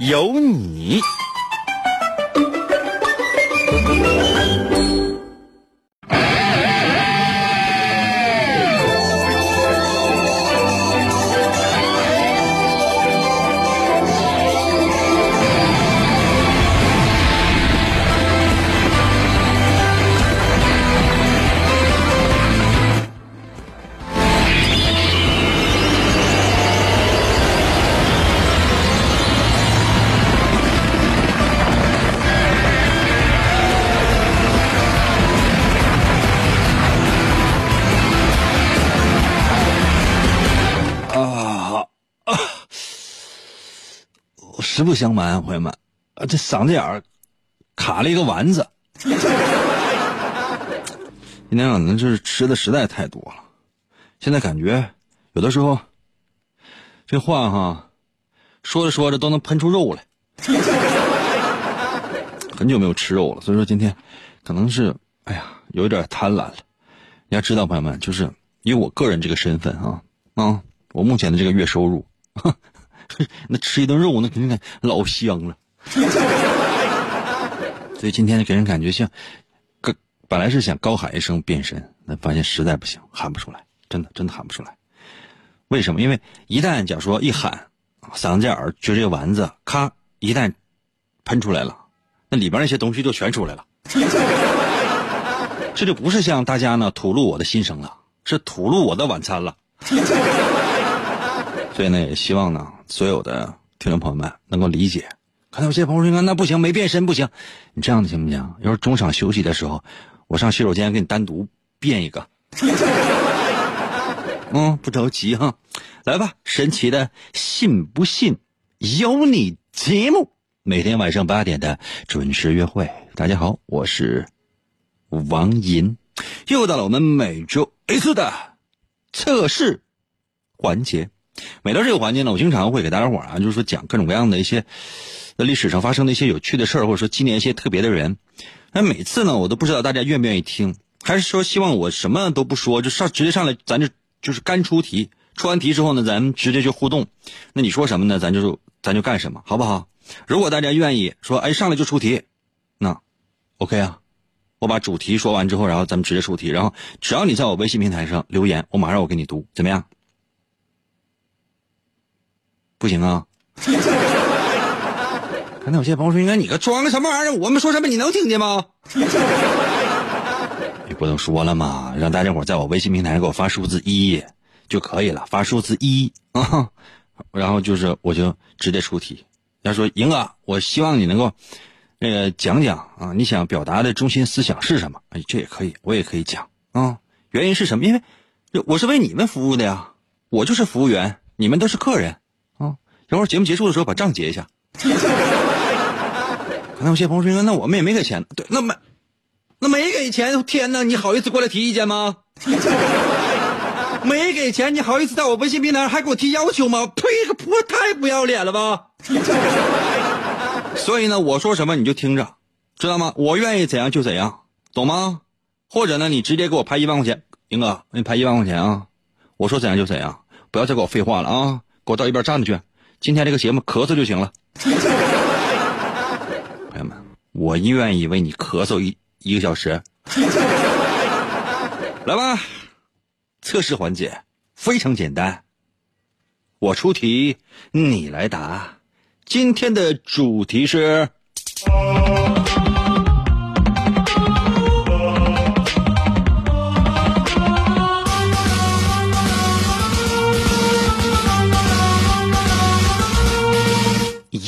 有你。实不相瞒，朋友们，啊，这嗓子眼儿卡了一个丸子。今天可能就是吃的实在太多了，现在感觉有的时候这话哈，说着说着都能喷出肉来。很久没有吃肉了，所以说今天可能是哎呀有点贪婪了。你要知道，朋友们，就是以我个人这个身份啊啊，我目前的这个月收入。那吃一顿肉，那肯定老香了。所以今天给人感觉像，个本来是想高喊一声变身，那发现实在不行，喊不出来，真的真的喊不出来。为什么？因为一旦假如说一喊，嗓子眼儿就这丸子，咔，一旦喷出来了，那里边那些东西就全出来了。这就不是像大家呢吐露我的心声了，是吐露我的晚餐了。所以呢，也希望呢，所有的听众朋友们能够理解。可能有些朋友说：“那不行，没变身不行。”你这样子行不行？要是中场休息的时候，我上洗手间给你单独变一个。嗯，不着急哈，来吧。神奇的信不信由你节目，每天晚上八点的准时约会。大家好，我是王银，又到了我们每周一次的测试环节。每到这个环节呢，我经常会给大家伙啊，就是说讲各种各样的一些在历史上发生的一些有趣的事儿，或者说纪念一些特别的人。那每次呢，我都不知道大家愿不愿意听，还是说希望我什么都不说，就上直接上来，咱就就是干出题。出完题之后呢，咱们直接就互动。那你说什么呢？咱就咱就干什么，好不好？如果大家愿意说，哎，上来就出题，那 OK 啊。我把主题说完之后，然后咱们直接出题。然后只要你在我微信平台上留言，我马上我给你读，怎么样？不行啊！刚才有些朋友说：“应该你个装个什么玩意儿？我们说什么你能听见吗？”你不能说了吗？让大家伙在我微信平台上给我发数字一就可以了，发数字一啊，然后就是我就直接出题。要说赢哥，我希望你能够那个讲讲啊，你想表达的中心思想是什么？哎，这也可以，我也可以讲啊。原因是什么？因为我是为你们服务的呀，我就是服务员，你们都是客人。等会儿节目结束的时候把账结一下。可能有些朋友说：“那我们也没给钱。”对，那没，那没给钱，天哪！你好意思过来提意见吗？没给钱，你好意思在我微信平台还给我提要求吗？呸！个破，太不要脸了吧！所以呢，我说什么你就听着，知道吗？我愿意怎样就怎样，懂吗？或者呢，你直接给我拍一万块钱，英哥，给你拍一万块钱啊！我说怎样就怎样，不要再给我废话了啊！给我到一边站着去。今天这个节目咳嗽就行了，朋友们，我愿意为你咳嗽一一个小时。来吧，测试环节非常简单，我出题，你来答。今天的主题是。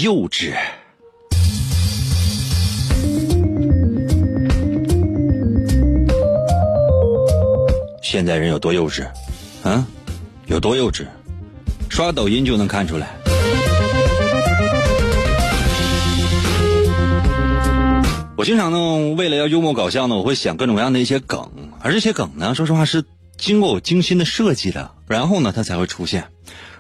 幼稚，现在人有多幼稚？啊，有多幼稚？刷抖音就能看出来。我经常呢，为了要幽默搞笑呢，我会想各种各样的一些梗，而这些梗呢，说实话是经过我精心的设计的，然后呢，它才会出现，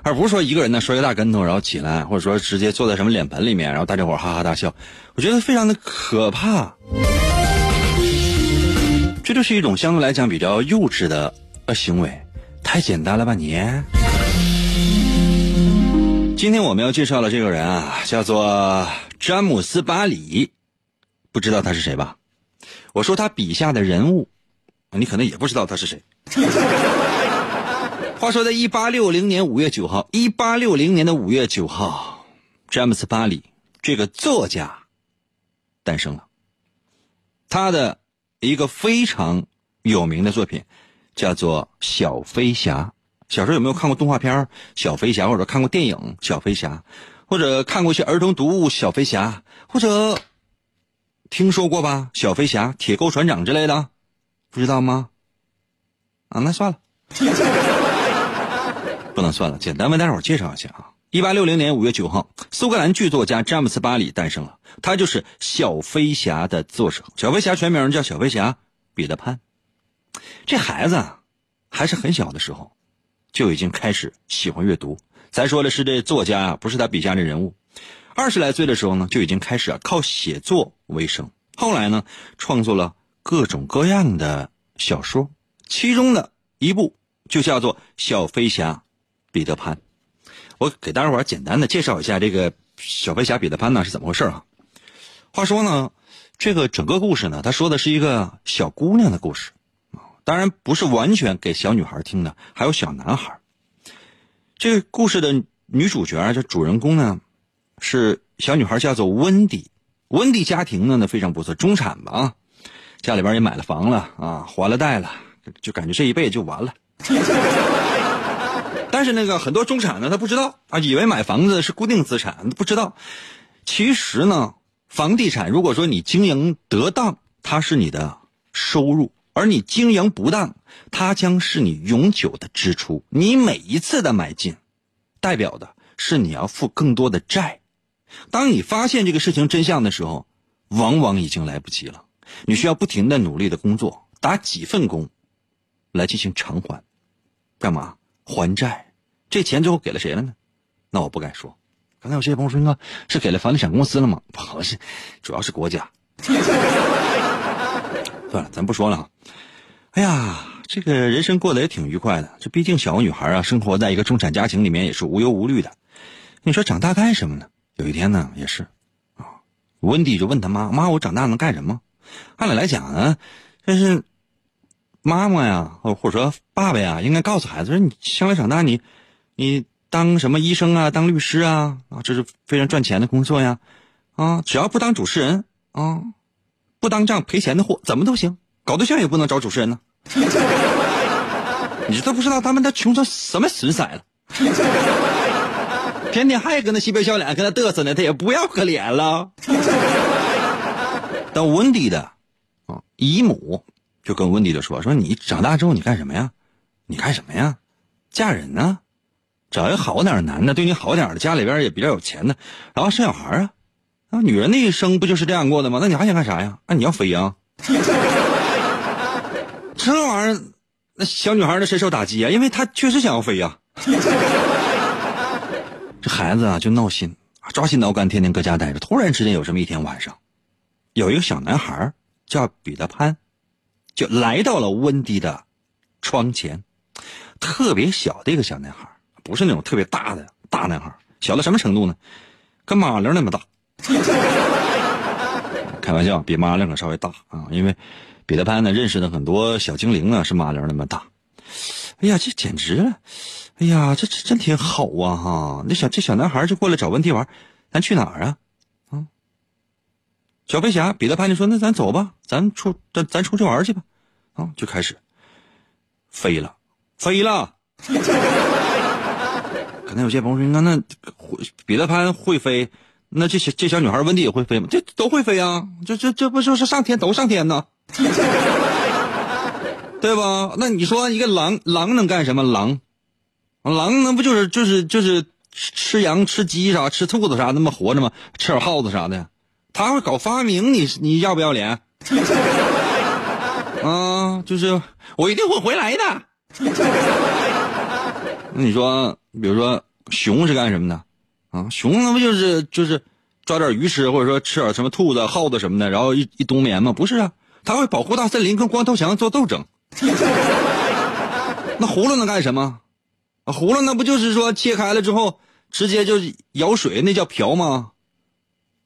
而不是说一个人呢摔个大跟头然后起来，或者说直接坐在什么脸盆里面，然后大家伙哈哈大笑，我觉得非常的可怕。这就是一种相对来讲比较幼稚的呃行为，太简单了吧你？今天我们要介绍的这个人啊，叫做詹姆斯·巴里。不知道他是谁吧？我说他笔下的人物，你可能也不知道他是谁。话说，在一八六零年五月九号，一八六零年的五月九号，詹姆斯·巴里这个作家诞生了。他的一个非常有名的作品叫做《小飞侠》。小时候有没有看过动画片《小飞侠》，或者看过电影《小飞侠》，或者看过一些儿童读物《小飞侠》，或者？听说过吧？小飞侠、铁钩船长之类的，不知道吗？啊，那算了，不能算了。简单为大伙介绍一下啊。一八六零年五月九号，苏格兰剧作家詹姆斯·巴里诞生了，他就是《小飞侠》的作者。小飞侠全名叫小飞侠彼得潘。这孩子还是很小的时候，就已经开始喜欢阅读。咱说的是这作家啊，不是他笔下的人物。二十来岁的时候呢，就已经开始啊靠写作为生。后来呢，创作了各种各样的小说，其中的一部就叫做《小飞侠彼得潘》。我给大家伙简单的介绍一下这个小飞侠彼得潘呢是怎么回事啊？话说呢，这个整个故事呢，他说的是一个小姑娘的故事当然不是完全给小女孩听的，还有小男孩。这个故事的女主角这主人公呢。是小女孩叫做温迪，温迪家庭呢呢非常不错，中产吧啊，家里边也买了房了啊，还了贷了，就感觉这一辈子就完了。但是那个很多中产呢，他不知道啊，以为买房子是固定资产，不知道，其实呢，房地产如果说你经营得当，它是你的收入；而你经营不当，它将是你永久的支出。你每一次的买进，代表的是你要付更多的债。当你发现这个事情真相的时候，往往已经来不及了。你需要不停的努力的工作，打几份工，来进行偿还，干嘛还债？这钱最后给了谁了呢？那我不敢说。刚才有些朋友说，哥是给了房地产公司了吗？不是，主要是国家。算了，咱不说了。哎呀，这个人生过得也挺愉快的。这毕竟小女孩啊，生活在一个中产家庭里面也是无忧无虑的。你说长大干什么呢？有一天呢，也是，啊，温迪就问他妈：“妈，我长大能干什么？”按理来讲呢，这是妈妈呀，或或者说爸爸呀，应该告诉孩子说：“你将来长大，你你当什么医生啊，当律师啊，啊，这是非常赚钱的工作呀，啊，只要不当主持人啊，不当这样赔钱的货，怎么都行。搞对象也不能找主持人呢。你都不知道他们都穷成什么损色了。”天天还跟那嬉皮笑脸跟他嘚瑟呢，他也不要可怜了。但温迪的姨母就跟温迪就说：“说你长大之后你干什么呀？你干什么呀？嫁人呢？找一个好点的男的，对你好点的，家里边也比较有钱的，然后生小孩啊。啊，女人的一生不就是这样过的吗？那你还想干啥呀？啊，你要飞呀？这玩意儿，那小女孩的深受打击啊，因为她确实想要飞呀。”这孩子啊，就闹心，抓心挠肝，天天搁家待着。突然之间，有这么一天晚上，有一个小男孩叫彼得潘，就来到了温迪的窗前。特别小的一个小男孩，不是那种特别大的大男孩，小到什么程度呢？跟马铃那么大。开玩笑，比马铃可稍微大啊。因为彼得潘呢，认识的很多小精灵啊，是马铃那么大。哎呀，这简直了！哎呀，这这真挺好啊哈！那小这小男孩就过来找温迪玩，咱去哪儿？啊，小飞侠彼得潘就说：“那咱走吧，咱出咱咱出去玩去吧。”啊，就开始飞了，飞了。可能有些朋友说：“那那彼得潘会飞，那这小这小女孩温迪也会飞吗？这都会飞啊！这这这不就是上天都上天呢？对吧？那你说一个狼狼能干什么？狼？”狼那不就是就是就是吃羊吃鸡啥吃兔子啥那么活着吗？吃点耗子啥的，他会搞发明，你你要不要脸？啊，就是我一定会回来的。那你说，比如说熊是干什么的？啊，熊那不就是就是抓点鱼吃，或者说吃点什么兔子、耗子什么的，然后一一冬眠吗？不是啊，它会保护大森林，跟光头强做斗争。那葫芦能干什么？啊，葫芦那不就是说切开了之后直接就舀水，那叫瓢吗？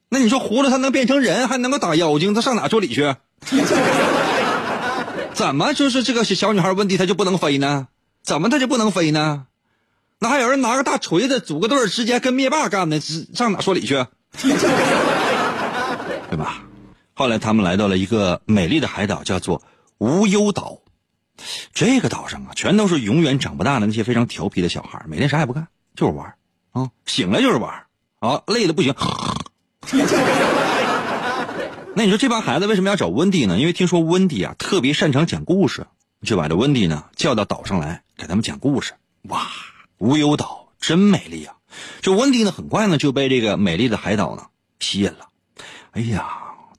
那你说葫芦它能变成人，还能够打妖精，它上哪说理去？怎么就是这个小女孩温蒂她就不能飞呢？怎么她就不能飞呢？那还有人拿个大锤子组个队直接跟灭霸干的，上哪说理去？对吧？后来他们来到了一个美丽的海岛，叫做无忧岛。这个岛上啊，全都是永远长不大的那些非常调皮的小孩，每天啥也不干，就是玩啊，醒来就是玩啊，累的不行。那你说这帮孩子为什么要找温蒂呢？因为听说温蒂啊特别擅长讲故事，就把这温蒂呢叫到岛上来给他们讲故事。哇，无忧岛真美丽啊！这温蒂呢很快呢就被这个美丽的海岛呢吸引了。哎呀，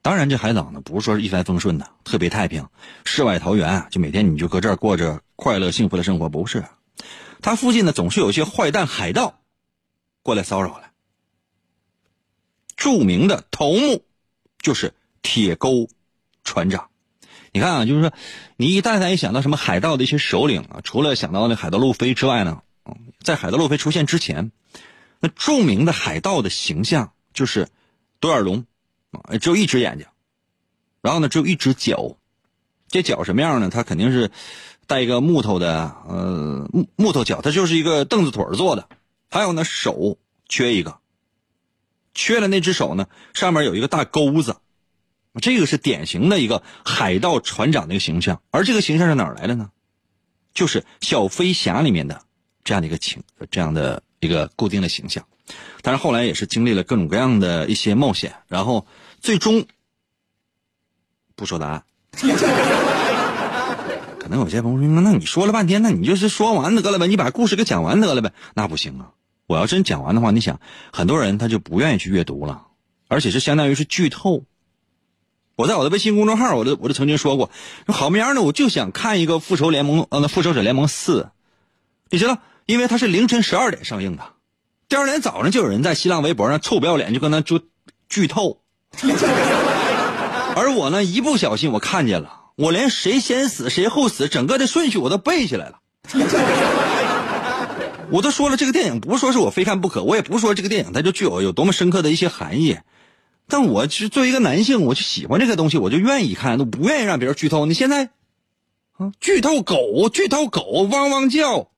当然这海岛呢不是说是一帆风顺的，特别太平，世外桃源，就每天你就搁这儿过着快乐幸福的生活，不是。它附近呢总是有一些坏蛋海盗过来骚扰来。著名的头目就是。铁钩船长，你看啊，就是说，你一旦咱一想到什么海盗的一些首领啊，除了想到那海盗路飞之外呢，在海盗路飞出现之前，那著名的海盗的形象就是独眼龙，啊，只有一只眼睛，然后呢，只有一只脚，这脚什么样呢？它肯定是带一个木头的，呃，木木头脚，它就是一个凳子腿做的。还有呢，手缺一个，缺了那只手呢，上面有一个大钩子。这个是典型的一个海盗船长的一个形象，而这个形象是哪来的呢？就是小飞侠里面的这样的一个情，这样的一个固定的形象。但是后来也是经历了各种各样的一些冒险，然后最终不说答案。可能有些朋友说：“那你说了半天，那你就是说完得了呗，你把故事给讲完得了呗。”那不行啊！我要真讲完的话，你想，很多人他就不愿意去阅读了，而且是相当于是剧透。我在我的微信公众号，我都我都曾经说过，好么样呢？我就想看一个复仇联盟，呃，复仇者联盟四，你知道，因为它是凌晨十二点上映的，第二天早上就有人在新浪微博上臭不要脸，就跟那就剧透，而我呢，一不小心我看见了，我连谁先死谁后死，整个的顺序我都背下来了。我都说了，这个电影不是说是我非看不可，我也不是说这个电影它就具有有多么深刻的一些含义。但我是作为一个男性，我就喜欢这个东西，我就愿意看，都不愿意让别人剧透。你现在，啊，剧透狗，剧透狗，汪汪叫，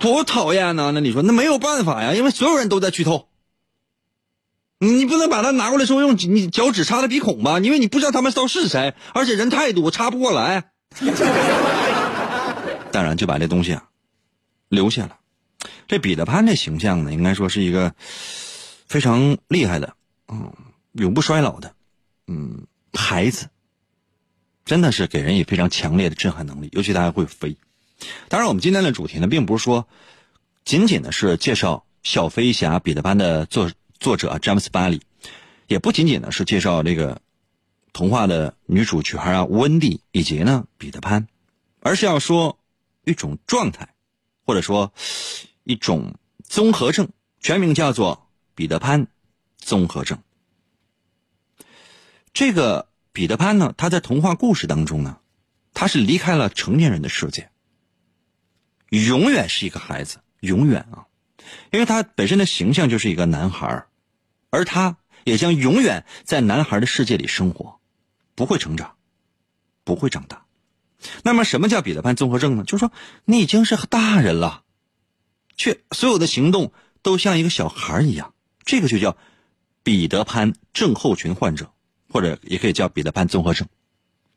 多讨厌呢！那你说，那没有办法呀，因为所有人都在剧透。你不能把它拿过来之后用你脚趾插在鼻孔吧？因为你不知道他们都是谁，而且人太多，插不过来。当然，就把这东西啊留下了。这彼得潘这形象呢，应该说是一个。非常厉害的，嗯，永不衰老的，嗯，孩子，真的是给人以非常强烈的震撼能力，尤其他还会飞。当然，我们今天的主题呢，并不是说仅仅的是介绍小飞侠彼得潘的作作者詹姆斯巴里，也不仅仅的是介绍这个童话的女主角啊温蒂以及呢彼得潘，而是要说一种状态，或者说一种综合症，全名叫做。彼得潘综合症。这个彼得潘呢，他在童话故事当中呢，他是离开了成年人的世界，永远是一个孩子，永远啊，因为他本身的形象就是一个男孩而他也将永远在男孩的世界里生活，不会成长，不会长大。那么，什么叫彼得潘综合症呢？就是说，你已经是大人了，却所有的行动都像一个小孩一样。这个就叫彼得潘症候群患者，或者也可以叫彼得潘综合症。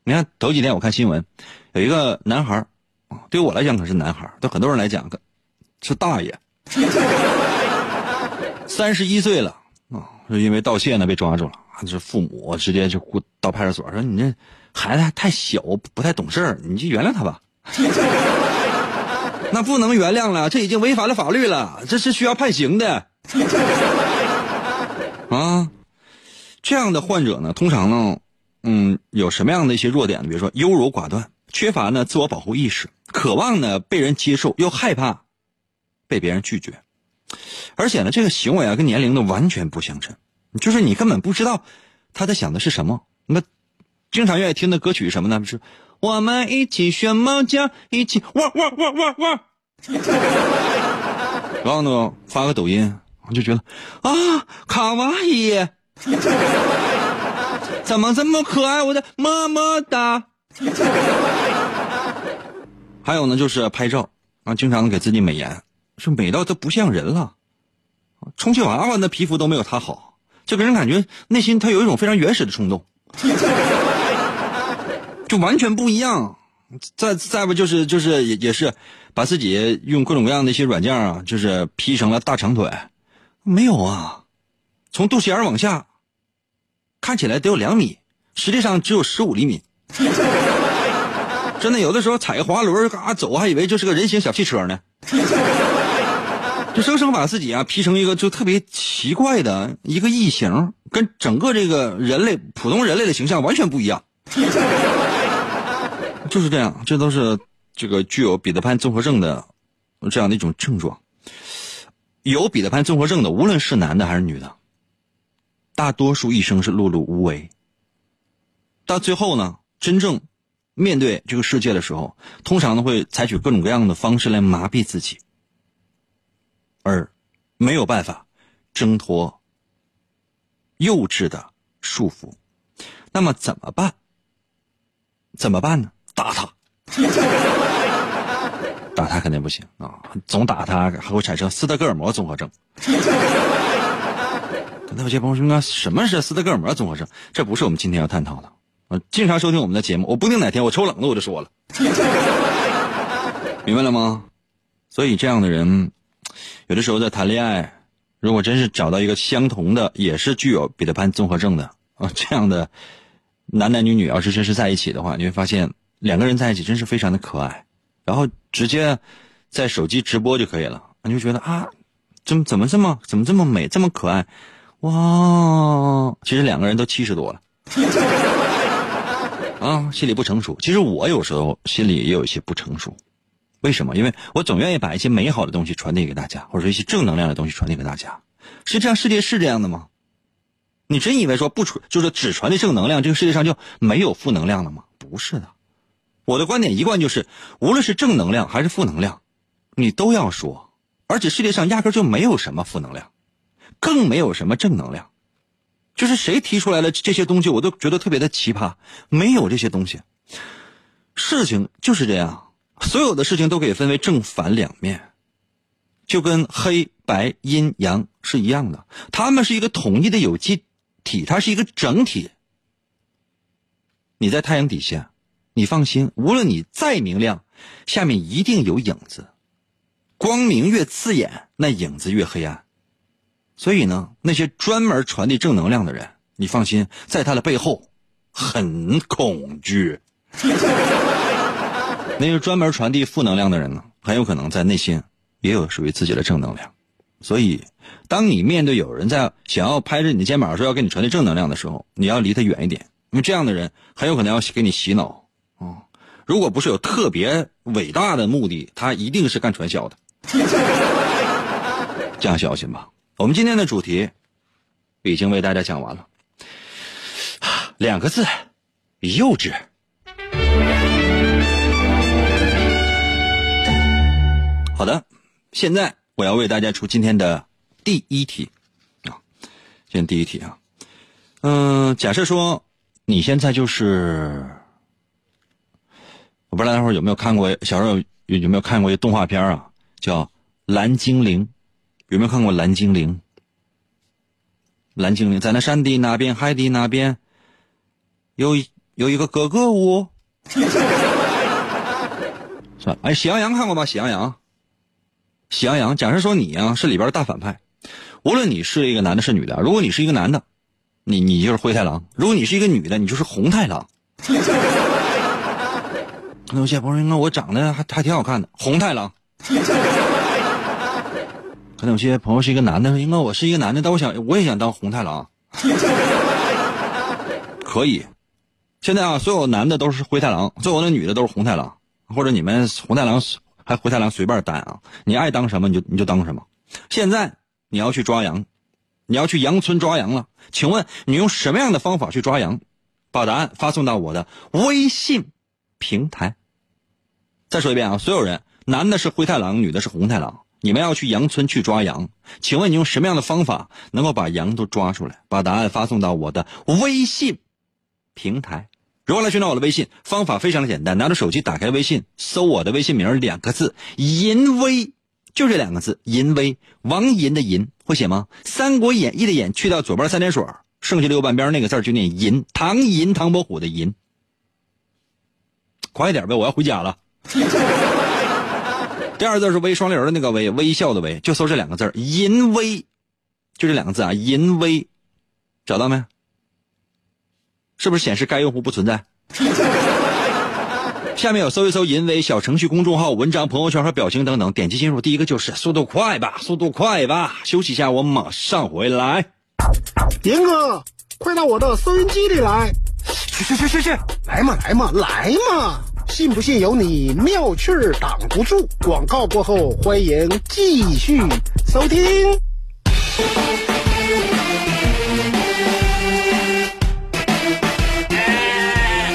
你看头几天我看新闻，有一个男孩啊，对我来讲可是男孩对很多人来讲可是大爷，三十一岁了啊，是因为盗窃呢被抓住了，这父母直接就到派出所说：“你这孩子还太小，不太懂事儿，你就原谅他吧。”那不能原谅了，这已经违反了法律了，这是需要判刑的。啊，这样的患者呢，通常呢，嗯，有什么样的一些弱点呢？比如说优柔寡断，缺乏呢自我保护意识，渴望呢被人接受，又害怕被别人拒绝，而且呢，这个行为啊跟年龄呢完全不相称，就是你根本不知道他在想的是什么。那经常愿意听的歌曲是什么呢？是我们一起学猫叫，一起汪汪汪汪汪。然后呢，发个抖音，我就觉得啊，卡哇伊，怎么这么可爱？我的么么哒。还有呢，就是拍照啊，经常给自己美颜，是美到都不像人了。充气娃娃那皮肤都没有他好，就给人感觉内心他有一种非常原始的冲动。就完全不一样，再再不就是就是也也是，把自己用各种各样的一些软件啊，就是 P 成了大长腿，没有啊，从肚脐眼往下，看起来得有两米，实际上只有十五厘米。真的，有的时候踩个滑轮嘎走，还以为就是个人形小汽车呢。就生生把自己啊 P 成一个就特别奇怪的一个异形，跟整个这个人类普通人类的形象完全不一样。就是这样，这都是这个具有彼得潘综合症的这样的一种症状。有彼得潘综合症的，无论是男的还是女的，大多数一生是碌碌无为。到最后呢，真正面对这个世界的时候，通常呢会采取各种各样的方式来麻痹自己，而没有办法挣脱幼稚的束缚。那么怎么办？怎么办呢？打他，打他肯定不行啊！总打他还会产生斯德哥尔摩综合症。那有些朋友说：“什么是斯德哥尔摩综合症？”这不是我们今天要探讨的。啊，经常收听我们的节目，我不定哪天我抽冷子我就说了，明白了吗？所以这样的人，有的时候在谈恋爱，如果真是找到一个相同的，也是具有彼得潘综合症的啊，这样的男男女女，要是真是在一起的话，你会发现。两个人在一起真是非常的可爱，然后直接在手机直播就可以了，你就觉得啊，怎么怎么这么怎么这么美这么可爱，哇！其实两个人都七十多了，啊，心里不成熟。其实我有时候心里也有一些不成熟，为什么？因为我总愿意把一些美好的东西传递给大家，或者说一些正能量的东西传递给大家。实际上，世界是这样的吗？你真以为说不传就是只传递正能量，这个世界上就没有负能量了吗？不是的。我的观点一贯就是，无论是正能量还是负能量，你都要说。而且世界上压根就没有什么负能量，更没有什么正能量。就是谁提出来的这些东西，我都觉得特别的奇葩。没有这些东西，事情就是这样。所有的事情都可以分为正反两面，就跟黑白阴阳是一样的。它们是一个统一的有机体，它是一个整体。你在太阳底下。你放心，无论你再明亮，下面一定有影子。光明越刺眼，那影子越黑暗。所以呢，那些专门传递正能量的人，你放心，在他的背后很恐惧。那些专门传递负能量的人呢，很有可能在内心也有属于自己的正能量。所以，当你面对有人在想要拍着你的肩膀说要给你传递正能量的时候，你要离他远一点，因为这样的人很有可能要给你洗脑。哦，如果不是有特别伟大的目的，他一定是干传销的。这样小心吧。我们今天的主题已经为大家讲完了，两个字：幼稚。好的，现在我要为大家出今天的第一题啊，今天第一题啊，嗯，假设说你现在就是。我不知道大伙有没有看过，小时候有有没有看过一动画片啊？叫《蓝精灵》，有没有看过《蓝精灵》？蓝精灵在那山的那边，海的那边，有有一个哥哥屋。算了，哎，喜羊羊看过吗？喜羊羊，喜羊羊。假设说你啊是里边的大反派，无论你是一个男的，是女的。如果你是一个男的，你你就是灰太狼；如果你是一个女的，你就是红太狼。有些朋友说：“我长得还还挺好看的，红太狼。可能有些朋友是一个男的，应该我是一个男的，但我想我也想当红太狼。可以，现在啊，所有男的都是灰太狼，所有的女的都是红太狼，或者你们红太狼还灰太狼随便担啊，你爱当什么你就你就当什么。现在你要去抓羊，你要去羊村抓羊了，请问你用什么样的方法去抓羊？把答案发送到我的微信平台。再说一遍啊，所有人，男的是灰太狼，女的是红太狼。你们要去羊村去抓羊，请问你用什么样的方法能够把羊都抓出来？把答案发送到我的微信平台。如何来寻找我的微信？方法非常的简单，拿着手机打开微信，搜我的微信名两个字“淫威”，就这两个字“淫威”。王淫的淫会写吗？《三国演义》的演去掉左边三点水，剩下的右半边那个字就念淫。唐寅唐伯虎的寅。快点呗，我要回家了。第二字是微双流的那个微，微笑的微，就搜这两个字淫威，就这两个字啊，淫威，找到没？是不是显示该用户不存在？下面有搜一搜淫威小程序、公众号、文章、朋友圈和表情等等，点击进入。第一个就是速度快吧，速度快吧，休息一下，我马上回来。严哥，快到我的收音机里来！去去去去去，来嘛来嘛来嘛！信不信由你，妙趣儿挡不住。广告过后，欢迎继续收听。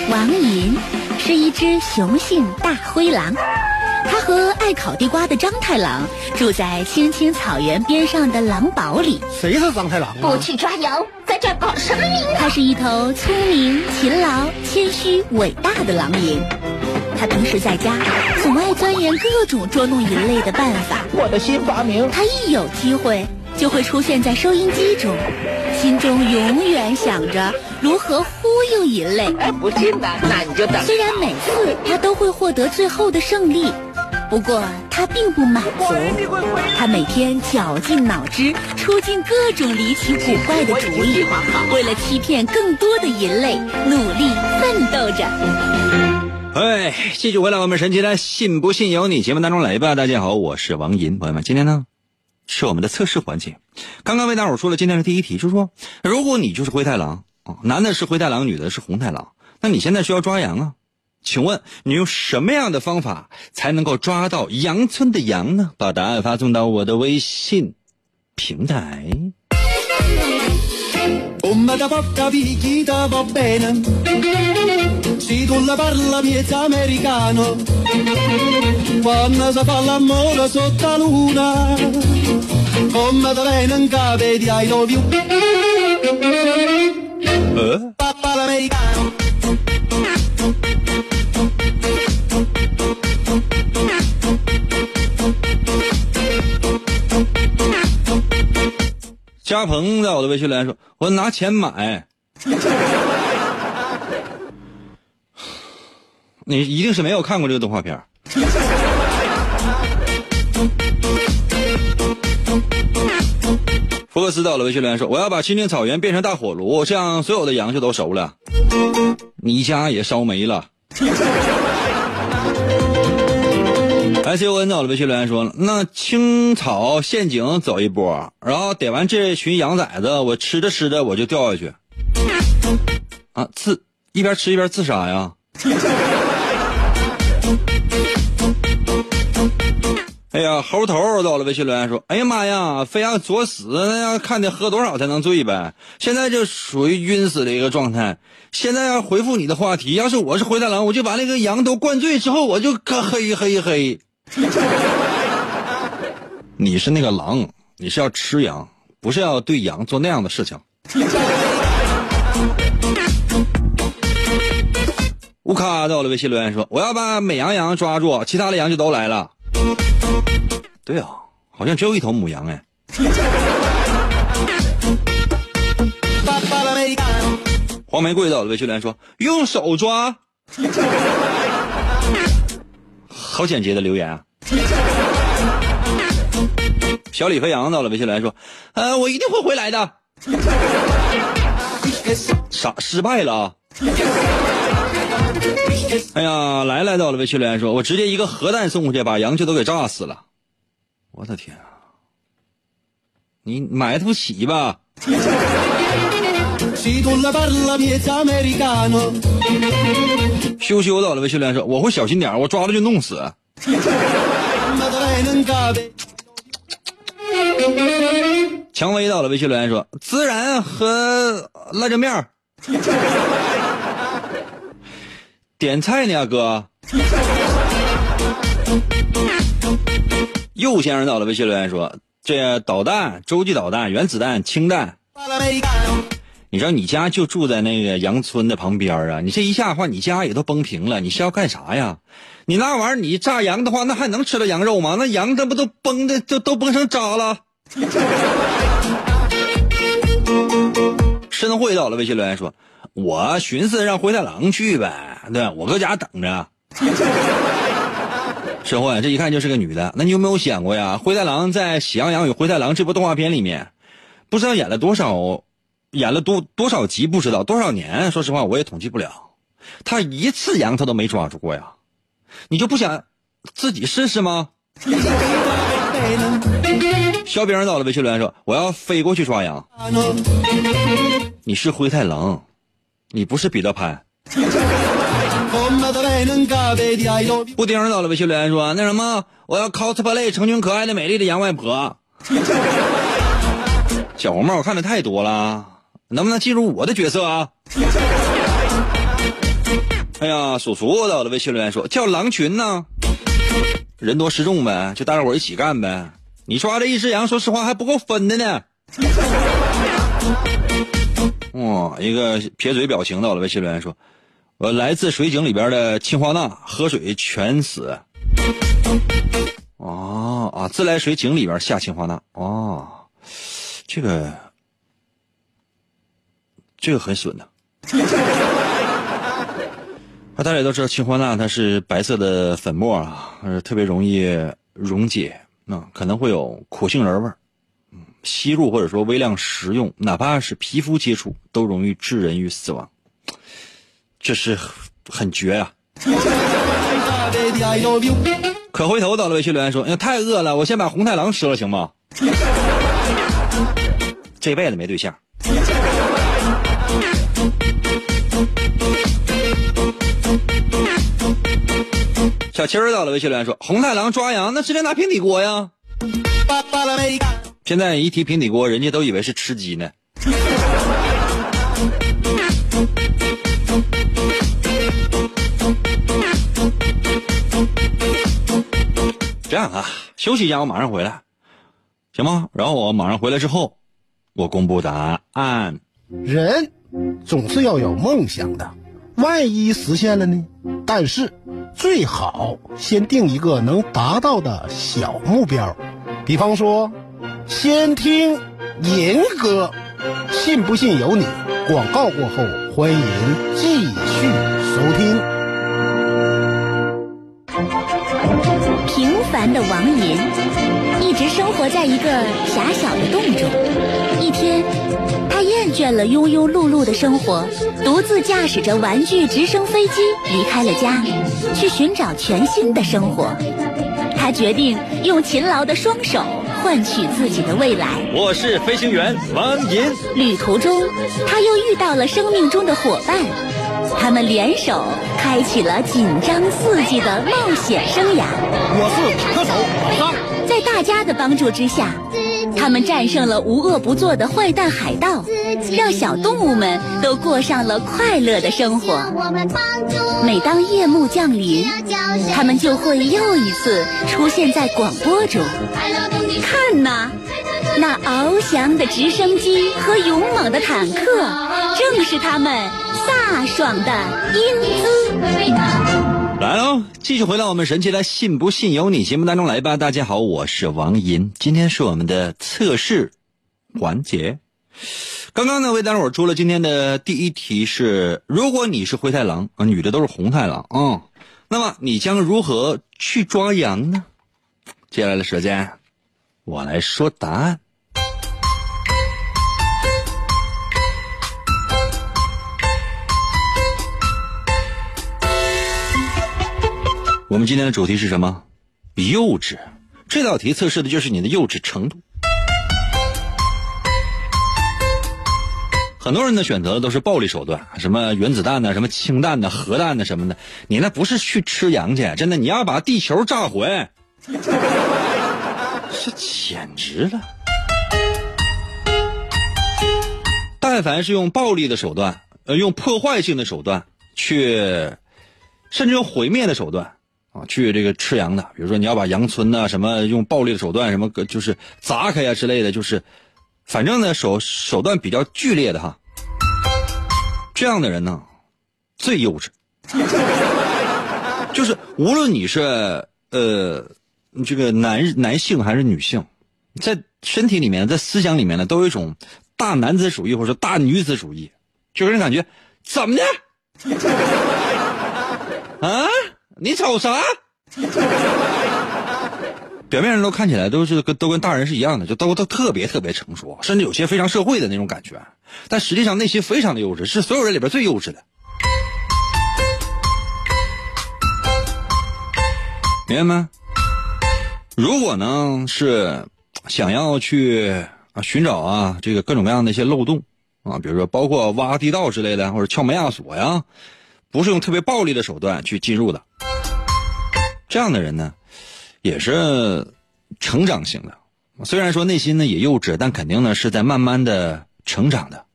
王银是一只雄性大灰狼，它和爱烤地瓜的张太郎住在青青草原边上的狼堡里。谁是张太郎啊？不去抓羊，在这搞什么名堂？它是一头聪明、勤劳、谦虚、伟大的狼银。他平时在家总爱钻研各种捉弄人类的办法。我的新发明。他一有机会就会出现在收音机中，心中永远想着如何忽悠人类。哎，不信的，那你就等。虽然每次他都会获得最后的胜利，不过他并不满足。他每天绞尽脑汁，出尽各种离奇古怪的主意，为了欺骗更多的银类，努力奋斗着。哎，继续回来我们神奇的“信不信由你”节目当中来吧。大家好，我是王银，朋友们，今天呢是我们的测试环节。刚刚为大伙说了今天的第一题，就是说，如果你就是灰太狼啊，男的是灰太狼，女的是红太狼，那你现在需要抓羊啊？请问你用什么样的方法才能够抓到羊村的羊呢？把答案发送到我的微信平台。嘉鹏在我的微信留言说：“我拿钱买。”你一定是没有看过这个动画片。福克斯到了微信留言说：“我要把青青草原变成大火炉，这样所有的羊就都熟了，你家也烧没了。”S O N 到了微信留言说：“那青草陷阱走一波，然后逮完这群羊崽子，我吃着吃着我就掉下去。”啊，自一边吃一边自杀呀！哎呀，猴头到了微信留言说：“哎呀妈呀，非要作死，那要看得喝多少才能醉呗？现在就属于晕死的一个状态。现在要回复你的话题，要是我是灰太狼，我就把那个羊都灌醉之后，我就可嘿嘿嘿。你是那个狼，你是要吃羊，不是要对羊做那样的事情。”乌卡在我的微信留言说：“我要把美羊羊抓住，其他的羊就都来了。”对啊，好像只有一头母羊哎。黄玫瑰在我的微信留言说：“用手抓。”好简洁的留言啊！小李飞扬到了微信留言说：“呃，我一定会回来的。”啥？失败了？哎呀，来来到了微信留言说，我直接一个核弹送过去，把羊就都给炸死了。我的天啊！你买不起吧？Se tu la parla miezza americano 羞羞到了微信留言说：“我会小心点，我抓了就弄死。Ma da lei non cabe ”蔷薇到了微信留言说：“孜然和辣椒面儿。点菜呢，哥。”右先生到了微信留言说：“这导弹、洲际导弹、原子弹、氢弹你知道你家就住在那个羊村的旁边啊？你这一下的话，你家也都崩平了，你是要干啥呀？你那玩意儿你炸羊的话，那还能吃到羊肉吗？那羊它不都崩的都都崩成渣了。申慧到了微信留言说：“我寻思让灰太狼去呗，对我搁家等着。”申慧这一看就是个女的，那你有没有想过呀？灰太狼在《喜羊羊与灰太狼》这部动画片里面，不知道演了多少，演了多多少集不知道多少年，说实话我也统计不了。他一次羊他都没抓住过呀，你就不想自己试试吗？bene 肖兵到了微信留言说：“我要飞过去抓羊。你是灰太狼，你不是彼得潘。布丁到了微信留言说：“那什么，我要 cosplay 成群可爱的美丽的羊外婆。”小红帽我看的太多了，能不能进入我的角色啊？哎呀，叔叔我的微信留言说：“叫狼群呢，人多势众呗，就大家伙一起干呗。你抓这一只羊，说实话还不够分的呢。”哇，一个撇嘴表情到了微信留言说。我来自水井里边的氰化钠，喝水全死。哦啊，自来水井里边下氰化钠。哦，这个这个很损的。那大家也都知道，氰化钠它是白色的粉末啊，呃，特别容易溶解，啊，可能会有苦杏仁味儿。吸入或者说微量食用，哪怕是皮肤接触，都容易致人于死亡。这是很绝呀、可回头到了微信留言说：“哎，太饿了，我先把红太狼吃了，行吗？” 这辈子没对象。小七儿到了微信留言说：“红太狼抓羊，那直接拿平底锅呀。现在一提平底锅，人家都以为是吃鸡呢。这样啊，休息一下，我马上回来，行吗？然后我马上回来之后，我公布答案。人总是要有梦想的，万一实现了呢？但是最好先定一个能达到的小目标，比方说，先听银歌，信不信由你。广告过后，欢迎继续收听。平凡的王银一直生活在一个狭小的洞中。一天，厌倦了庸庸碌碌的生活，独自驾驶着玩具直升飞机离开了家，去寻找全新的生活。他决定用勤劳的双手换取自己的未来。我是飞行员王银。旅途中，他又遇到了生命中的伙伴，他们联手开启了紧张刺激的冒险生涯。我是坦克手老张。在大家的帮助之下，他们战胜了无恶不作的坏蛋海盗，让小动物们都过上了快乐的生活。每当夜幕降临，他们就会又一次出现在广播中。看呐，那翱翔的直升机和勇猛的坦克，正是他们飒爽的英姿。来喽，继续回到我们神奇的“信不信由你”节目当中来吧。大家好，我是王银，今天是我们的测试环节。刚刚呢，为大家伙出了今天的第一题是：如果你是灰太狼啊，女的都是红太狼啊、那么你将如何去抓羊呢？接下来的时间，我来说答案。我们今天的主题是什么？幼稚。这道题测试的就是你的幼稚程度。很多人呢选择都是暴力手段，什么原子弹呢，什么氢弹呢，核弹呢什么的。你那不是去吃羊去，真的，你要把地球炸毁，这简直了。但凡是用暴力的手段，呃，用破坏性的手段去，甚至用毁灭的手段去这个吃羊的，比如说你要把羊村呐，什么用暴力的手段，什么就是砸开呀之类的，就是，反正呢手手段比较剧烈的哈。这样的人呢，最幼稚，就是无论你是呃这个男男性还是女性，在身体里面，在思想里面呢，都有一种。大男子主义或者大女子主义，就给人感觉怎么的？啊，你瞅啥？表面上都看起来都是跟都跟大人是一样的，就都都特别特别成熟，甚至有些非常社会的那种感觉，但实际上内心非常的幼稚，是所有人里边最幼稚的。明白吗？如果呢是想要去。啊，寻找啊，这个各种各样的一些漏洞啊，比如说包括挖地道之类的，或者撬门压锁呀，不是用特别暴力的手段去进入的。这样的人呢，也是成长型的。虽然说内心呢也幼稚，但肯定呢是在慢慢的成长的，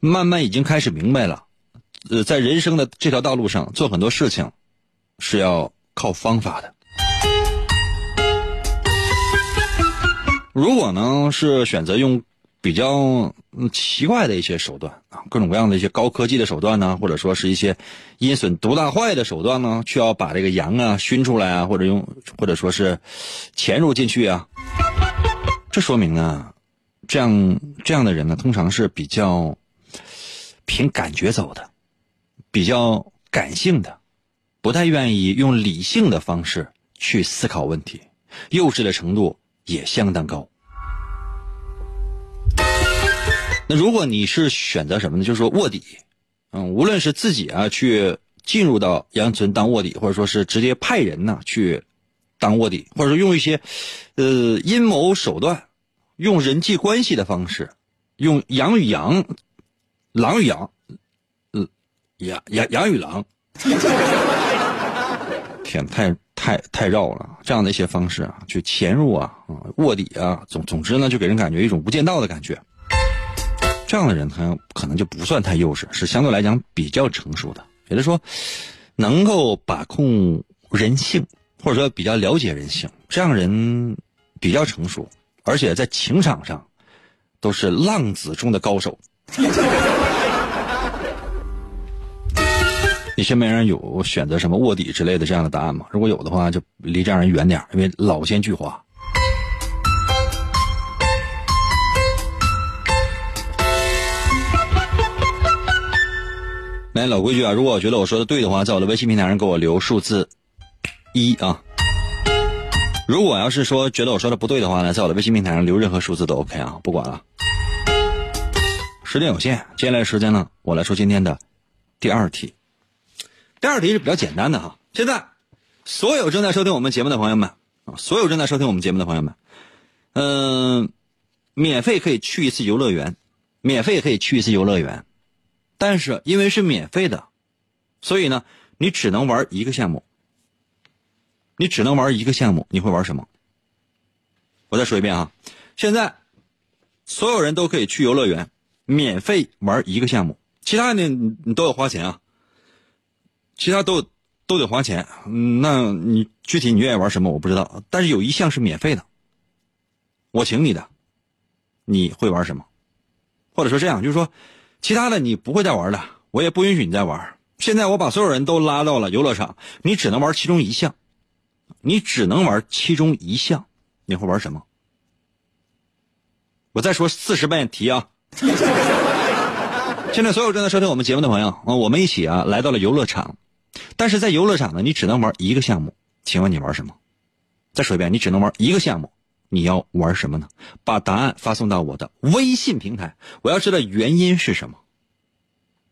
慢慢已经开始明白了，呃，在人生的这条道路上做很多事情是要靠方法的。如果呢是选择用比较奇怪的一些手段啊，各种各样的一些高科技的手段呢，或者说是一些阴损毒大坏的手段呢，去要把这个羊啊熏出来啊，或者用或者说是潜入进去啊，这说明呢，这样这样的人呢，通常是比较凭感觉走的，比较感性的，不太愿意用理性的方式去思考问题，幼稚的程度。也相当高。如果你是选择什么呢？就是说卧底，嗯，无论是自己啊去进入到杨村当卧底，或者说是直接派人呢去当卧底，或者说用一些呃阴谋手段，用人际关系的方式，用羊与羊，狼与羊，呃，羊羊羊与狼，天太。太太绕了，这样的一些方式啊，去潜入啊，啊卧底啊，总总之呢，就给人感觉一种无间道的感觉。这样的人他可能就不算太幼稚，是相对来讲比较成熟的。也就是说，能够把控人性，或者说比较了解人性，这样人比较成熟，而且在情场上都是浪子中的高手。你身边人有选择什么卧底之类的这样的答案吗？如果有的话，就离这样人远点，因为老奸巨猾。来，老规矩啊，如果我觉得我说的对的话，在我的微信平台上给我留数字一啊。如果要是说觉得我说的不对的话呢，在我的微信平台上留任何数字都 OK 啊，不管了。时间有限，接下来时间呢，我来说今天的第二题。第二题是比较简单的哈，现在所有正在收听我们节目的朋友们啊，所有正在收听我们节目的朋友们，嗯，免费可以去一次游乐园，免费可以去一次游乐园，但是因为是免费的，所以呢，你只能玩一个项目，你只能玩一个项目，你会玩什么？我再说一遍啊，现在所有人都可以去游乐园，免费玩一个项目，其他的你你都要花钱啊。其他都都得花钱，那你具体你愿意玩什么我不知道，但是有一项是免费的，我请你的，你会玩什么？或者说这样，就是说，其他的你不会再玩了，我也不允许你再玩。现在我把所有人都拉到了游乐场，你只能玩其中一项，你只能玩其中一项，你会玩什么？我再说四十遍题啊！现在所有正在收听我们节目的朋友啊，我们一起啊来到了游乐场。但是在游乐场呢，你只能玩一个项目，请问你玩什么？再说一遍，你只能玩一个项目，你要玩什么呢？把答案发送到我的微信平台，我要知道原因是什么。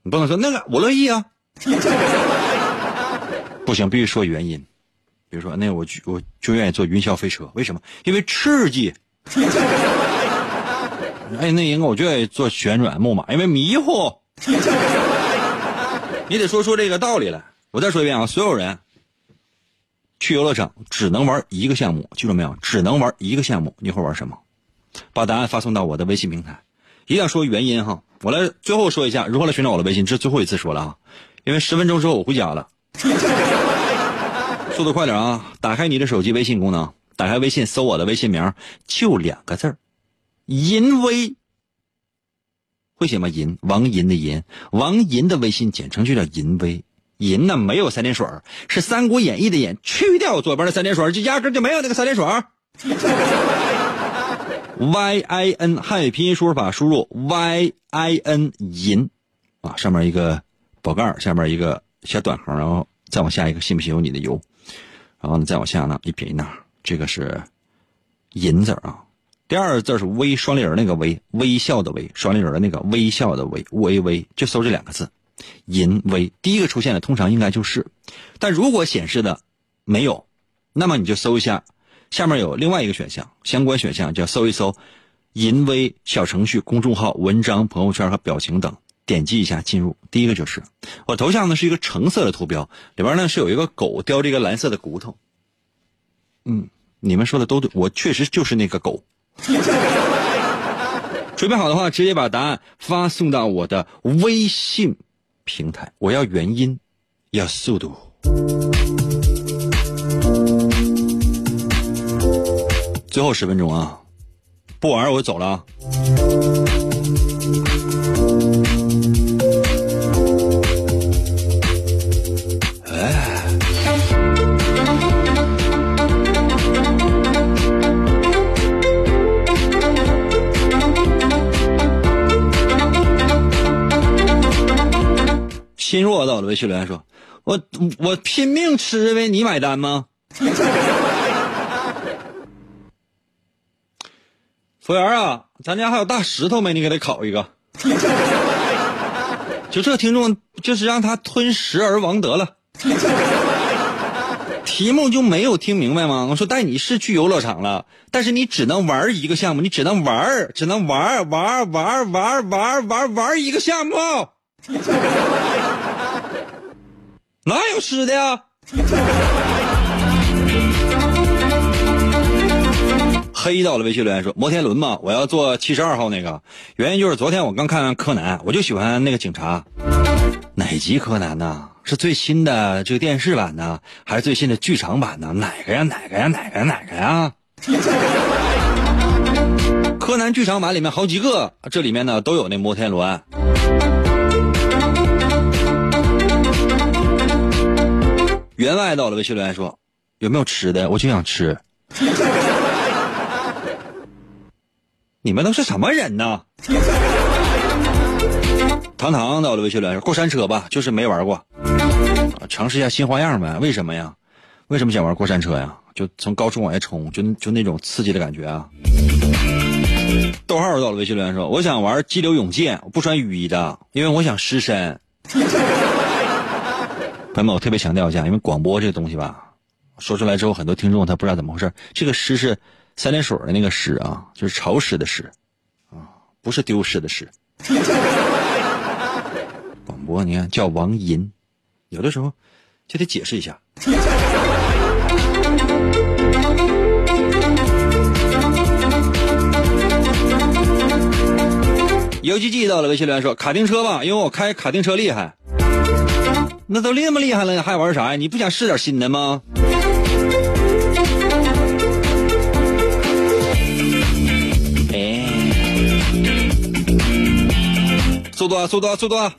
你不能说那个我乐意啊，不行，必须说原因。比如说，那我就我就愿意坐云霄飞车，为什么？因为刺激。哎，那应该我就愿意坐旋转木马，因为迷糊。你得说出这个道理来。我再说一遍啊，所有人去游乐场只能玩一个项目，记住没有？只能玩一个项目，你会玩什么？把答案发送到我的微信平台，一定要说原因哈。我来最后说一下如何来寻找我的微信，这是最后一次说了啊，因为十分钟之后我回家了。速度快点啊！打开你的手机微信功能，打开微信搜我的微信名，就两个字儿，淫威。会写吗？淫，王银的银，王银的微信简称就叫淫威。银呢没有三点水，是《三国演义》的演，去掉左边的三点水，就压根就没有那个三点水。Y I N 汉语拼音输入法输入 Y I N 银，啊，上面一个宝盖，下面一个小短横，然后再往下一个信不信由你的由，然后呢再往下呢一撇一捺，这个是银字啊。第二个字是微双立人那个微，微笑的微，双立人的那个微笑的微，微微就搜这两个字，淫威。第一个出现的通常应该就是，但如果显示的没有，那么你就搜一下。下面有另外一个选项，相关选项叫搜一搜“淫威”小程序、公众号、文章、朋友圈和表情等，点击一下进入。第一个就是我头像呢是一个橙色的图标，里边呢是有一个狗叼着一个蓝色的骨头。嗯，你们说的都对，我确实就是那个狗。准备好的话，直接把答案发送到我的微信平台。我要原因，要速度。最后十分钟啊，不玩我就走了。心弱到了，微信留言说：“我我拼命吃呗，你买单吗？” 服务员啊，咱家还有大石头没？你给他烤一个。就这听众，就是让他吞食而亡得了。题目就没有听明白吗？我说带你是去游乐场了，但是你只能玩一个项目，你只能玩，只能玩玩玩玩玩玩玩一个项目。哪有吃的呀？黑到了微信留言说：“摩天轮嘛，我要坐七十二号那个。原因就是昨天我刚看完柯南，我就喜欢那个警察。哪集柯南呢？是最新的这个电视版呢，还是最新的剧场版呢？哪个呀？哪个呀？哪个呀？哪个呀？柯南剧场版里面好几个，这里面呢都有那摩天轮。员外到了微信留言说：有没有吃的？我就想吃。”你们都是什么人呢？糖糖到了微信留言说：“过山车吧，就是没玩过，尝试一下新花样呗。为什么呀？为什么想玩过山车呀？就从高处往下冲，就就那种刺激的感觉啊。”逗号到了微信留言说：“我想玩激流勇进，不穿雨衣的，因为我想湿身。”朋友们，我特别强调一下，因为广播这个东西吧，说出来之后，很多听众他不知道怎么回事。这个湿是。三点水的那个湿啊，就是潮湿的湿，啊，不是丢失的失。广播你看叫王银，有的时候就得解释一下。游击记到了，微信留言说卡丁车吧，因为我开卡丁车厉害。那都那么厉害了，还玩啥呀？你不想试点新的吗？哎速度啊，速度啊，速度啊！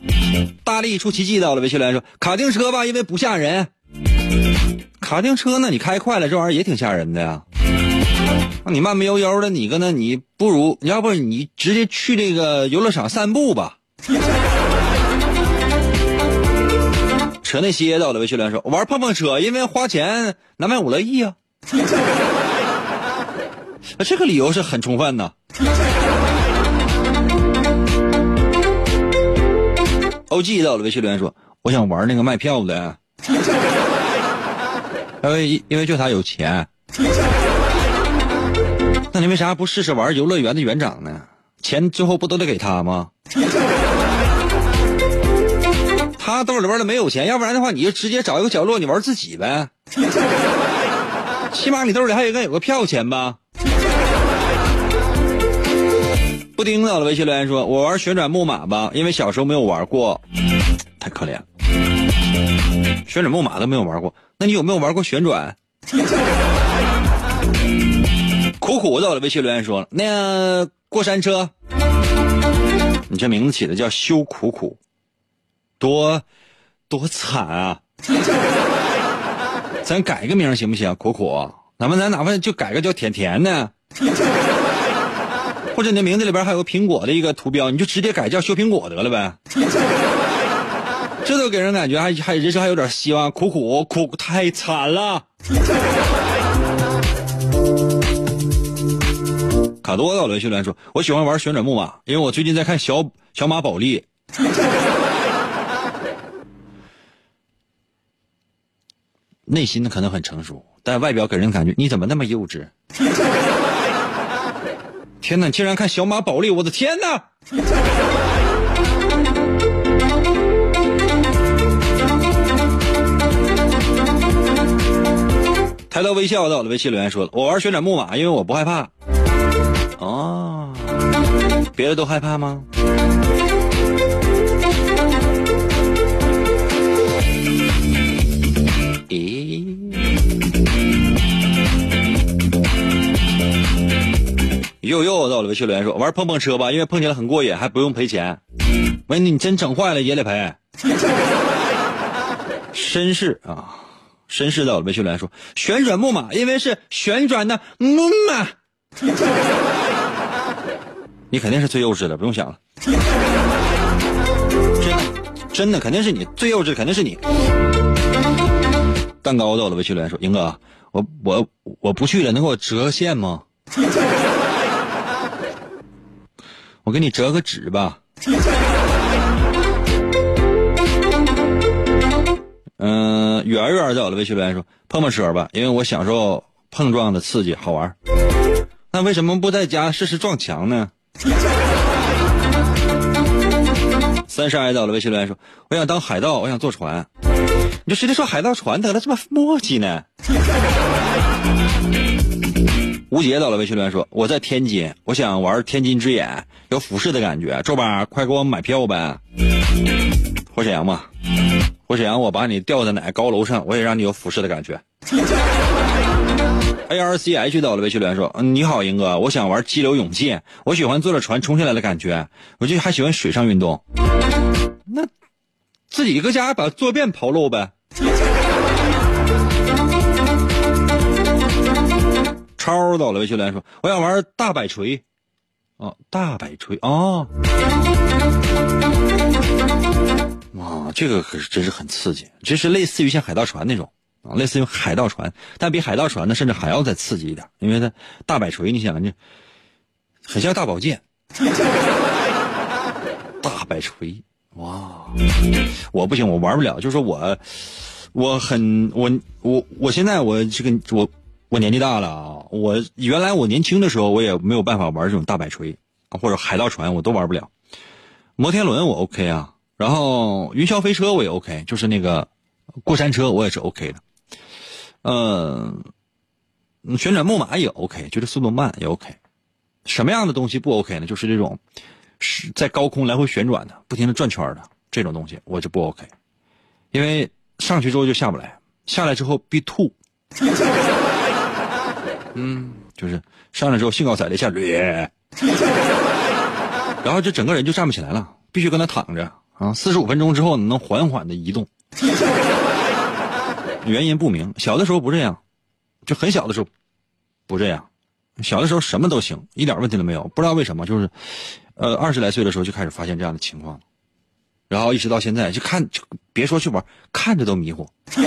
大力出奇迹到了，微信来说卡丁车吧，因为不吓人。卡丁车呢，你开快了，这玩意儿也挺吓人的呀。那你慢慢悠悠的，你个呢？你不如要不你直接去这个游乐场散步吧。扯那些到了，微信来说玩碰碰车，因为花钱难买我乐意啊。这个理由是很充分的。O.G. 到了，微信留言说：“我想玩那个卖票的，因为因为就他有钱。那你为啥不试试玩游乐园的园长呢？钱最后不都得给他吗？他兜里边的没有钱，要不然的话，你就直接找一个角落，你玩自己呗。起码你兜里还应该有个票钱吧。布丁到了微信留言说：“我玩旋转木马吧，因为小时候没有玩过，太可怜了。旋转木马都没有玩过，那你有没有玩过旋转？”苦苦到了微信留言说：“那过山车，你这名字起的叫羞苦苦，多多惨啊！咱改个名行不行？苦苦，哪怕咱哪怕就改个叫甜甜呢？” 或者你的名字里边还有个苹果的一个图标，你就直接改叫修苹果得了呗。这都给人感觉还还人生还有点希望。苦苦苦太惨了。卡多到了，训练说：“我喜欢玩旋转木马，因为我最近在看小小马宝莉。”内心可能很成熟，但外表给人感觉你怎么那么幼稚？天哪！竟然看小马宝莉！我的天哪！抬头微笑到了微信留言说：“我玩旋转木马，因为我不害怕。”哦，别的都害怕吗？咦又又到了微信留言说玩碰碰车吧，因为碰起来很过瘾，还不用赔钱。喂，你真整坏了也得赔。绅士啊，绅士到了微信留言说旋转木马，因为是旋转的木马。你肯定是最幼稚的，不用想了。真的，真的肯定是你最幼稚，肯定是你。蛋糕到了微信留言说英哥，我我我不去了，能给我折个线吗？我给你折个纸吧。嗯，圆圆在我的微信留言说碰碰车吧，因为我享受碰撞的刺激，好玩。那为什么不在家试试撞墙呢？三十爱到了微信留言说我想当海盗，我想坐船。你就直接说海盗船得了，这么磨叽呢？吴杰到了微信留言说：“我在天津，我想玩天津之眼，有俯视的感觉。周八快给我买票呗！回沈阳嘛，回沈阳我把你吊在哪个高楼上，我也让你有俯视的感觉。”A R C H 到了微信留言说：“，你好，英哥，我想玩激流勇进，我喜欢坐着船冲下来的感觉，我就还喜欢水上运动。那自己搁家把坐便刨漏呗。”超到了，微信留言说：“我想玩大摆锤。”哦，大摆锤哦，哇，这个可是真是很刺激，这是类似于像海盗船那种啊，类似于海盗船，但比海盗船呢，甚至还要再刺激一点，因为它大摆锤，你想这很像大宝剑，大摆锤，哇，我不行，我玩不了，就是我我很我我我现在我这个我。我年纪大了啊，我原来我年轻的时候我也没有办法玩这种大摆锤或者海盗船，我都玩不了。摩天轮我 OK 啊，然后云霄飞车我也 OK，就是那个过山车我也是 OK 的。嗯，旋转木马也 OK，就是速度慢也 OK。什么样的东西不 OK 呢？就是这种是在高空来回旋转的、不停的转圈的这种东西，我就不 OK，因为上去之后就下不来，下来之后必吐。嗯，就是上来之后兴高采烈下掠，然后就整个人就站不起来了，必须跟他躺着啊。四十五分钟之后你能缓缓的移动，原因不明。小的时候不这样，就很小的时候不这样，小的时候什么都行，一点问题都没有。不知道为什么，就是呃二十来岁的时候就开始发现这样的情况，然后一直到现在就看，就别说去玩，看着都迷糊。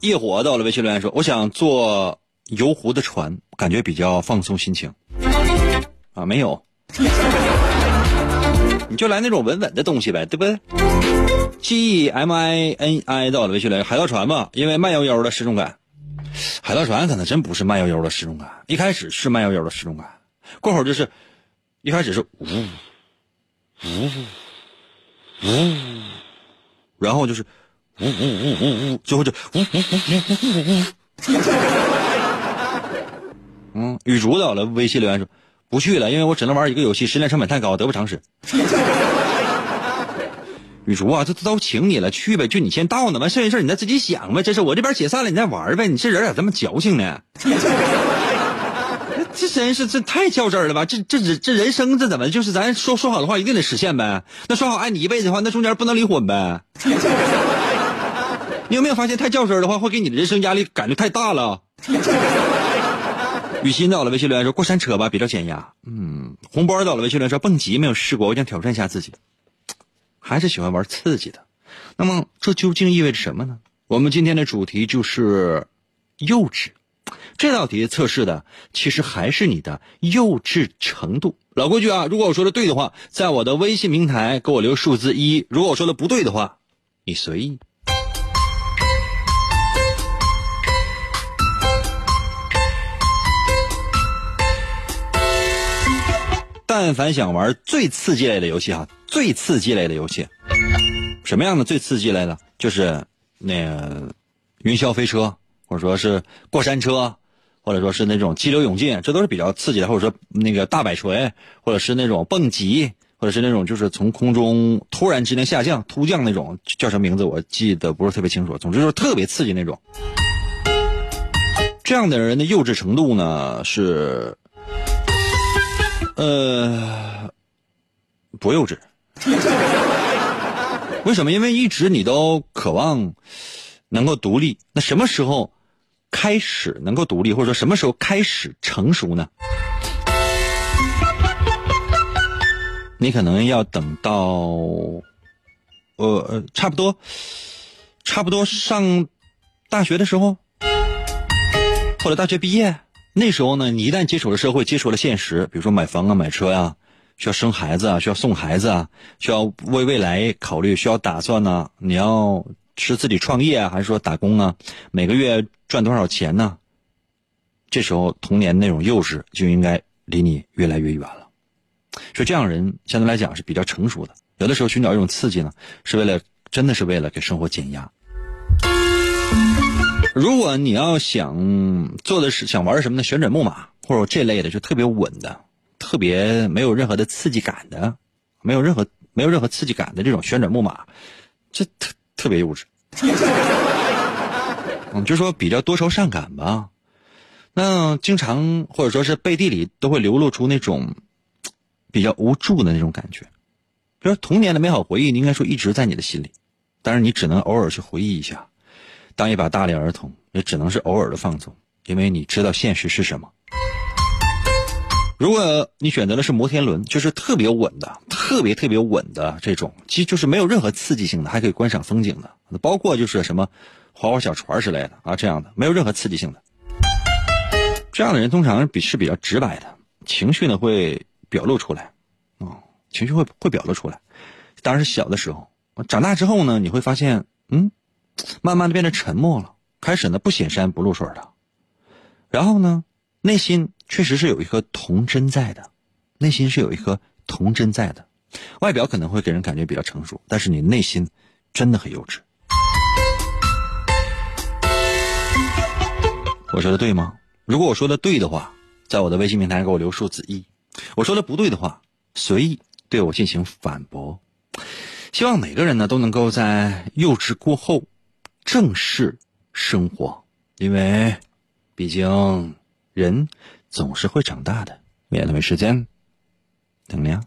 夜火到了微信留言说：“我想坐游湖的船，感觉比较放松心情。”啊，没有，你就来那种稳稳的东西呗，对不对？G E M I N I 到了微信留言：“海盗船吧，因为慢悠悠的失重感。”海盗船可能真不是慢悠悠的失重感，一开始是慢悠悠的失重感，过会儿就是一开始是呜呜呜，然后就是呜呜呜呜呜，最后就呜呜呜呜呜呜呜。嗯，雨竹到了，微信留言说不去了，因为我只能玩一个游戏，时间成本太高，得不偿失。雨竹啊，这都请你了，去呗，就你先到呢，完剩下事你再自己想呗。这是我这边解散了，你再玩呗。你这人咋这么矫情呢？这真是这太较真了吧？这这这人生这怎么就是咱说说好的话一定得实现呗？那说好爱你一辈子的话，那中间不能离婚呗？你有没有发现太较真的话会给你的人生压力感觉太大了？雨欣到了微信留言说过山车吧，比较减压。嗯，红包到了微信留言说蹦极没有试过，我想挑战一下自己。还是喜欢玩刺激的，那么这究竟意味着什么呢？我们今天的主题就是幼稚。这道题测试的其实还是你的幼稚程度。老规矩啊，如果我说的对的话，在我的微信平台给我留数字一；如果我说的不对的话，你随意。但凡想玩最刺激类的游戏哈。最刺激类的游戏，什么样的最刺激类的？就是那个云霄飞车，或者说是过山车，或者说是那种激流勇进，这都是比较刺激的。或者说那个大摆锤，或者是那种蹦极，或者是那种就是从空中突然之间下降、突降那种，叫什么名字我记得不是特别清楚。总之就是特别刺激那种。这样的人的幼稚程度呢是，呃，不幼稚。为什么？因为一直你都渴望能够独立。那什么时候开始能够独立，或者说什么时候开始成熟呢？你可能要等到，呃呃，差不多，差不多上大学的时候，或者大学毕业那时候呢，你一旦接触了社会，接触了现实，比如说买房啊、买车呀。需要生孩子啊，需要送孩子啊，需要为未来考虑，需要打算呢。你要是自己创业啊，还是说打工啊？每个月赚多少钱呢？这时候童年那种幼稚就应该离你越来越远了。所以这样人相对来讲是比较成熟的。有的时候寻找一种刺激呢，是为了真的是为了给生活减压。如果你要想做的是想玩什么呢旋转木马或者这类的，就特别稳的。特别没有任何的刺激感的，没有任何没有任何刺激感的这种旋转木马，这特特别幼稚。嗯，就说比较多愁善感吧。那经常或者说是背地里都会流露出那种比较无助的那种感觉。比如童年的美好回忆，应该说一直在你的心里，但是你只能偶尔去回忆一下，当一把大龄儿童，也只能是偶尔的放纵，因为你知道现实是什么。如果你选择的是摩天轮，就是特别稳的、特别特别稳的这种，其实就是没有任何刺激性的，还可以观赏风景的，包括就是什么划划小船之类的啊，这样的没有任何刺激性的。这样的人通常比是比较直白的，情绪呢会表露出来，啊，情绪会会表露出来。当然是小的时候，长大之后呢，你会发现，嗯，慢慢的变得沉默了，开始呢不显山不露水的，然后呢，内心。确实是有一颗童真在的，内心是有一颗童真在的，外表可能会给人感觉比较成熟，但是你内心真的很幼稚。我说的对吗？如果我说的对的话，在我的微信平台给我留数字一；我说的不对的话，随意对我进行反驳。希望每个人呢都能够在幼稚过后正式生活，因为毕竟人。总是会长大的，免得没时间等你啊。